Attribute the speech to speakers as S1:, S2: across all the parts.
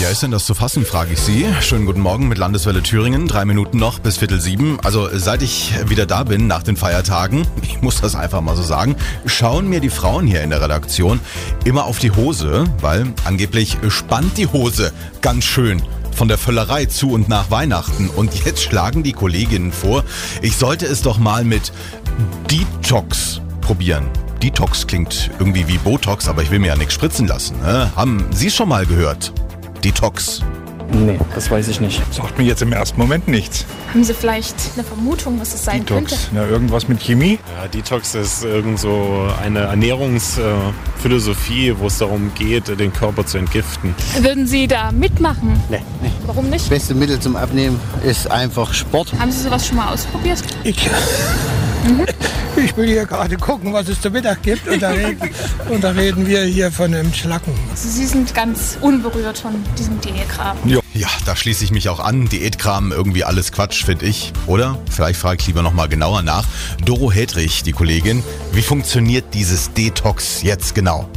S1: Ja, ist denn das zu fassen, frage ich Sie. Schönen guten Morgen mit Landeswelle Thüringen. Drei Minuten noch bis Viertel sieben. Also seit ich wieder da bin nach den Feiertagen, ich muss das einfach mal so sagen, schauen mir die Frauen hier in der Redaktion immer auf die Hose, weil angeblich spannt die Hose ganz schön von der Völlerei zu und nach Weihnachten. Und jetzt schlagen die Kolleginnen vor, ich sollte es doch mal mit Detox probieren. Detox klingt irgendwie wie Botox, aber ich will mir ja nichts spritzen lassen. Ne? Haben Sie schon mal gehört? Detox.
S2: Nee, das weiß ich nicht.
S3: Sagt mir jetzt im ersten Moment nichts.
S4: Haben Sie vielleicht eine Vermutung, was es sein
S3: Detox.
S4: könnte?
S3: Na, irgendwas mit Chemie?
S5: Ja, Detox ist irgend so eine Ernährungsphilosophie, wo es darum geht, den Körper zu entgiften.
S4: Würden Sie da mitmachen?
S6: Nee, nee.
S4: Warum nicht?
S6: Das beste Mittel zum Abnehmen ist einfach Sport.
S4: Haben Sie sowas schon mal ausprobiert?
S7: Ich, ich will hier gerade gucken, was es zu Mittag gibt. Und da, reden, und da reden wir hier von einem Schlacken.
S4: Also Sie sind ganz unberührt von diesem Diätkram.
S1: Ja, da schließe ich mich auch an. Diätkram, irgendwie alles Quatsch, finde ich. Oder? Vielleicht frage ich lieber nochmal genauer nach. Doro Hedrich, die Kollegin, wie funktioniert dieses Detox jetzt genau?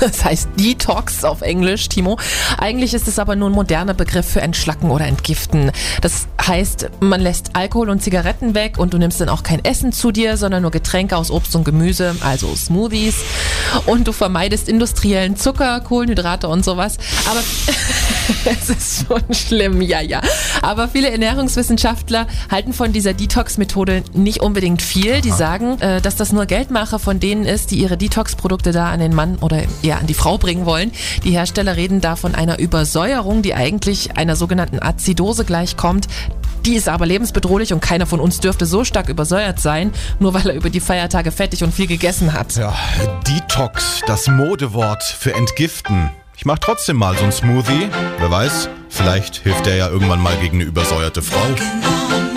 S8: Das heißt Detox auf Englisch, Timo. Eigentlich ist es aber nur ein moderner Begriff für Entschlacken oder Entgiften. Das heißt, man lässt Alkohol und Zigaretten weg und du nimmst dann auch kein Essen zu dir, sondern nur Getränke aus Obst und Gemüse, also Smoothies. Und du vermeidest industriellen Zucker, Kohlenhydrate und sowas. Aber es ist schon schlimm, ja, ja. Aber viele Ernährungswissenschaftler halten von dieser Detox-Methode nicht unbedingt viel. Die sagen, äh, dass das nur Geldmacher von denen ist, die ihre Detox-Produkte da an den Mann oder eher an die Frau bringen wollen. Die Hersteller reden da von einer Übersäuerung, die eigentlich einer sogenannten Azidose gleichkommt. Die ist aber lebensbedrohlich und keiner von uns dürfte so stark übersäuert sein, nur weil er über die Feiertage fettig und viel gegessen hat.
S1: Ja, Detox, das Modewort für Entgiften. Ich mache trotzdem mal so ein Smoothie. Wer weiß, vielleicht hilft der ja irgendwann mal gegen eine übersäuerte Frau.